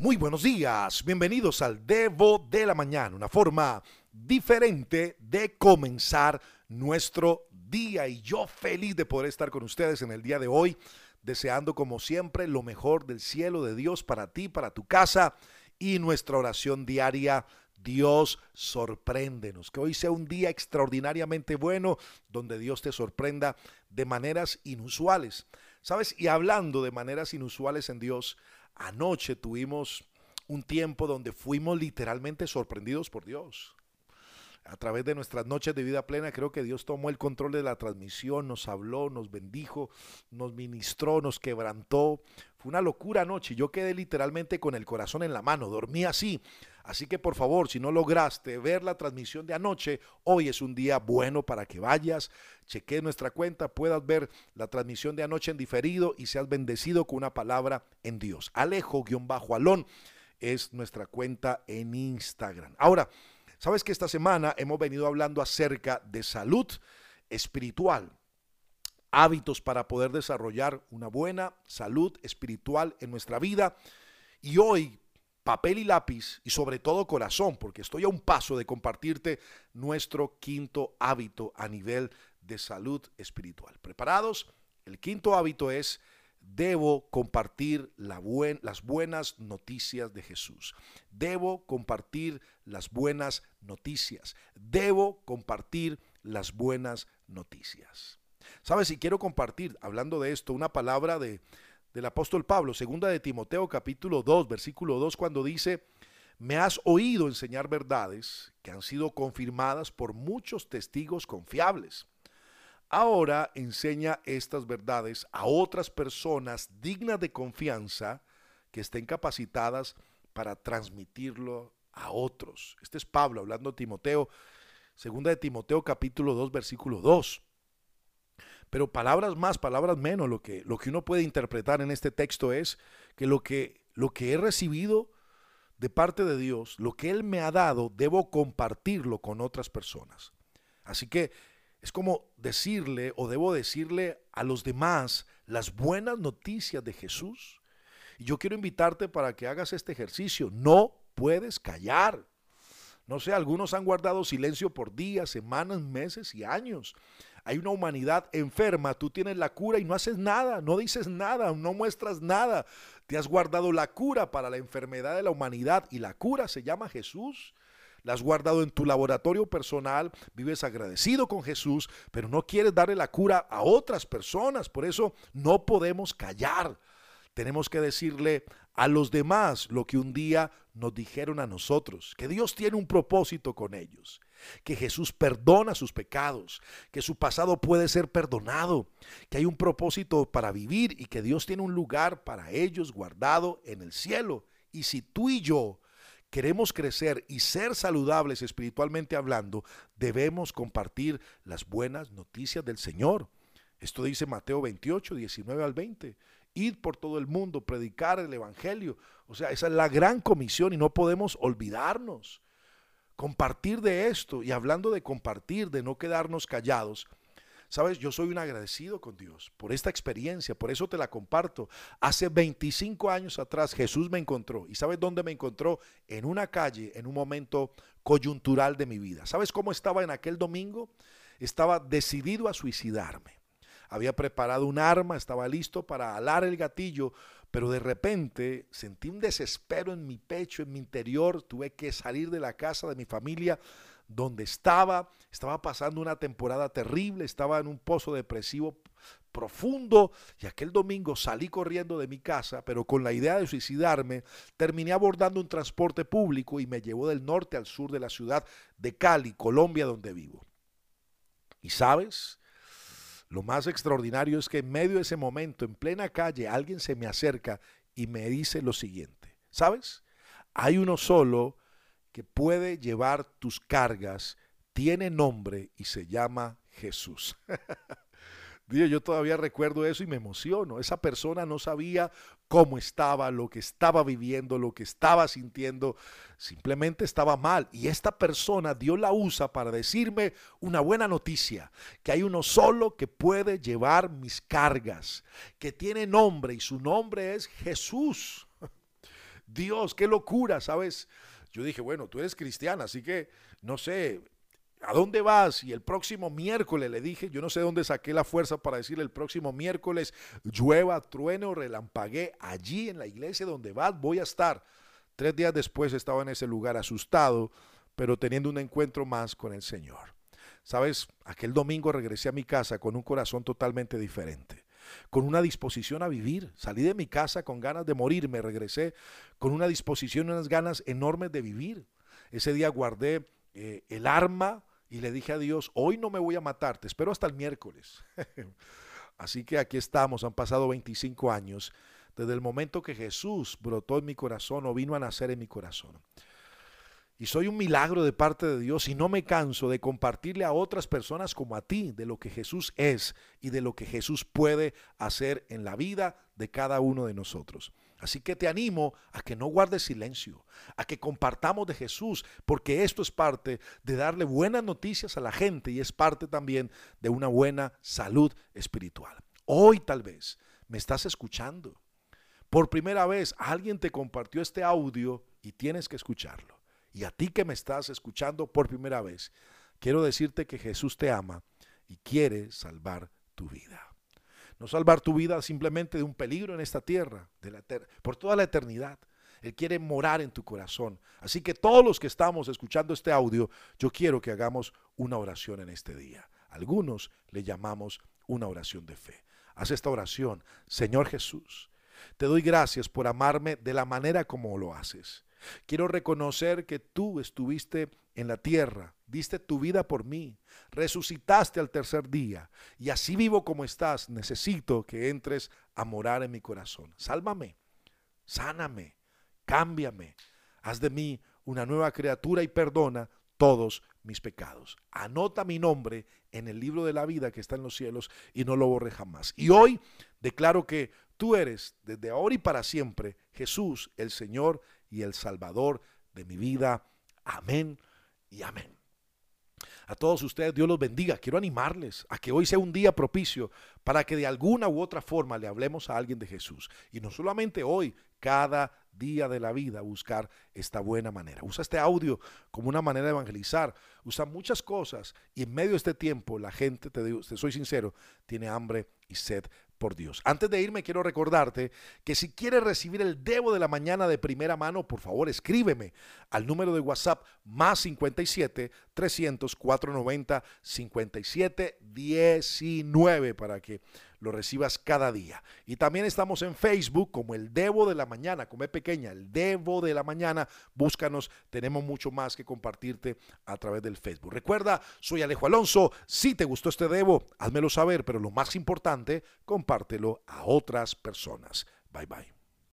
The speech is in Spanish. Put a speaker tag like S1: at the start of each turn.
S1: Muy buenos días, bienvenidos al Devo de la Mañana, una forma diferente de comenzar nuestro día y yo feliz de poder estar con ustedes en el día de hoy, deseando como siempre lo mejor del cielo de Dios para ti, para tu casa y nuestra oración diaria. Dios sorpréndenos, que hoy sea un día extraordinariamente bueno donde Dios te sorprenda de maneras inusuales. ¿Sabes? Y hablando de maneras inusuales en Dios, anoche tuvimos un tiempo donde fuimos literalmente sorprendidos por Dios. A través de nuestras noches de vida plena, creo que Dios tomó el control de la transmisión, nos habló, nos bendijo, nos ministró, nos quebrantó. Fue una locura anoche. Yo quedé literalmente con el corazón en la mano, dormí así. Así que por favor, si no lograste ver la transmisión de anoche, hoy es un día bueno para que vayas, cheque nuestra cuenta, puedas ver la transmisión de anoche en diferido y seas bendecido con una palabra en Dios. Alejo-alón es nuestra cuenta en Instagram. Ahora, sabes que esta semana hemos venido hablando acerca de salud espiritual hábitos para poder desarrollar una buena salud espiritual en nuestra vida. Y hoy papel y lápiz y sobre todo corazón, porque estoy a un paso de compartirte nuestro quinto hábito a nivel de salud espiritual. ¿Preparados? El quinto hábito es, debo compartir la las buenas noticias de Jesús. Debo compartir las buenas noticias. Debo compartir las buenas noticias. ¿Sabes? Si quiero compartir, hablando de esto, una palabra de del apóstol Pablo, segunda de Timoteo capítulo 2, versículo 2, cuando dice, me has oído enseñar verdades que han sido confirmadas por muchos testigos confiables. Ahora enseña estas verdades a otras personas dignas de confianza que estén capacitadas para transmitirlo a otros. Este es Pablo hablando a Timoteo, segunda de Timoteo capítulo 2, versículo 2. Pero palabras más, palabras menos, lo que, lo que uno puede interpretar en este texto es que lo, que lo que he recibido de parte de Dios, lo que Él me ha dado, debo compartirlo con otras personas. Así que es como decirle o debo decirle a los demás las buenas noticias de Jesús. Y yo quiero invitarte para que hagas este ejercicio. No puedes callar. No sé, algunos han guardado silencio por días, semanas, meses y años hay una humanidad enferma, tú tienes la cura y no haces nada, no dices nada, no muestras nada. Te has guardado la cura para la enfermedad de la humanidad y la cura se llama Jesús. La has guardado en tu laboratorio personal, vives agradecido con Jesús, pero no quieres darle la cura a otras personas. Por eso no podemos callar. Tenemos que decirle a los demás lo que un día nos dijeron a nosotros, que Dios tiene un propósito con ellos que Jesús perdona sus pecados, que su pasado puede ser perdonado, que hay un propósito para vivir y que Dios tiene un lugar para ellos guardado en el cielo. Y si tú y yo queremos crecer y ser saludables espiritualmente hablando, debemos compartir las buenas noticias del Señor. Esto dice Mateo 28, 19 al 20. Id por todo el mundo, predicar el Evangelio. O sea, esa es la gran comisión y no podemos olvidarnos compartir de esto y hablando de compartir, de no quedarnos callados. Sabes, yo soy un agradecido con Dios por esta experiencia, por eso te la comparto. Hace 25 años atrás Jesús me encontró. ¿Y sabes dónde me encontró? En una calle, en un momento coyuntural de mi vida. ¿Sabes cómo estaba en aquel domingo? Estaba decidido a suicidarme. Había preparado un arma, estaba listo para alar el gatillo, pero de repente sentí un desespero en mi pecho, en mi interior, tuve que salir de la casa de mi familia donde estaba, estaba pasando una temporada terrible, estaba en un pozo depresivo profundo y aquel domingo salí corriendo de mi casa, pero con la idea de suicidarme, terminé abordando un transporte público y me llevó del norte al sur de la ciudad de Cali, Colombia, donde vivo. Y sabes, lo más extraordinario es que en medio de ese momento, en plena calle, alguien se me acerca y me dice lo siguiente, ¿sabes? Hay uno solo que puede llevar tus cargas, tiene nombre y se llama Jesús. yo todavía recuerdo eso y me emociono. Esa persona no sabía cómo estaba, lo que estaba viviendo, lo que estaba sintiendo. Simplemente estaba mal. Y esta persona Dios la usa para decirme una buena noticia, que hay uno solo que puede llevar mis cargas, que tiene nombre y su nombre es Jesús. Dios, qué locura, ¿sabes? Yo dije, bueno, tú eres cristiana, así que, no sé, ¿a dónde vas? Y el próximo miércoles le dije, yo no sé dónde saqué la fuerza para decirle el próximo miércoles, llueva, truene o relampagué, allí en la iglesia donde vas voy a estar. Tres días después estaba en ese lugar asustado, pero teniendo un encuentro más con el Señor. Sabes, aquel domingo regresé a mi casa con un corazón totalmente diferente, con una disposición a vivir. Salí de mi casa con ganas de morir, me regresé con una disposición y unas ganas enormes de vivir. Ese día guardé eh, el arma y le dije a Dios, hoy no me voy a matar, te espero hasta el miércoles. Así que aquí estamos, han pasado 25 años desde el momento que Jesús brotó en mi corazón o vino a nacer en mi corazón. Y soy un milagro de parte de Dios y no me canso de compartirle a otras personas como a ti de lo que Jesús es y de lo que Jesús puede hacer en la vida de cada uno de nosotros. Así que te animo a que no guardes silencio, a que compartamos de Jesús, porque esto es parte de darle buenas noticias a la gente y es parte también de una buena salud espiritual. Hoy tal vez me estás escuchando. Por primera vez alguien te compartió este audio y tienes que escucharlo. Y a ti que me estás escuchando por primera vez, quiero decirte que Jesús te ama y quiere salvar tu vida. No salvar tu vida simplemente de un peligro en esta tierra, de la por toda la eternidad. Él quiere morar en tu corazón. Así que todos los que estamos escuchando este audio, yo quiero que hagamos una oración en este día. Algunos le llamamos una oración de fe. Haz esta oración. Señor Jesús, te doy gracias por amarme de la manera como lo haces. Quiero reconocer que tú estuviste en la tierra, diste tu vida por mí, resucitaste al tercer día y así vivo como estás. Necesito que entres a morar en mi corazón. Sálvame, sáname, cámbiame, haz de mí una nueva criatura y perdona todos mis pecados. Anota mi nombre en el libro de la vida que está en los cielos y no lo borre jamás. Y hoy declaro que tú eres desde ahora y para siempre Jesús, el Señor y el Salvador de mi vida. Amén y amén. A todos ustedes, Dios los bendiga. Quiero animarles a que hoy sea un día propicio para que de alguna u otra forma le hablemos a alguien de Jesús. Y no solamente hoy, cada día de la vida buscar esta buena manera. Usa este audio como una manera de evangelizar. Usa muchas cosas y en medio de este tiempo la gente, te, digo, te soy sincero, tiene hambre y sed por Dios. Antes de irme, quiero recordarte que si quieres recibir el Debo de la mañana de primera mano, por favor escríbeme al número de WhatsApp más 57 300 490 57 19 para que lo recibas cada día. Y también estamos en Facebook como el Debo de la Mañana, como es pequeña, el Debo de la Mañana. Búscanos, tenemos mucho más que compartirte a través del Facebook. Recuerda, soy Alejo Alonso. Si te gustó este Debo, házmelo saber, pero lo más importante, compártelo a otras personas. Bye bye.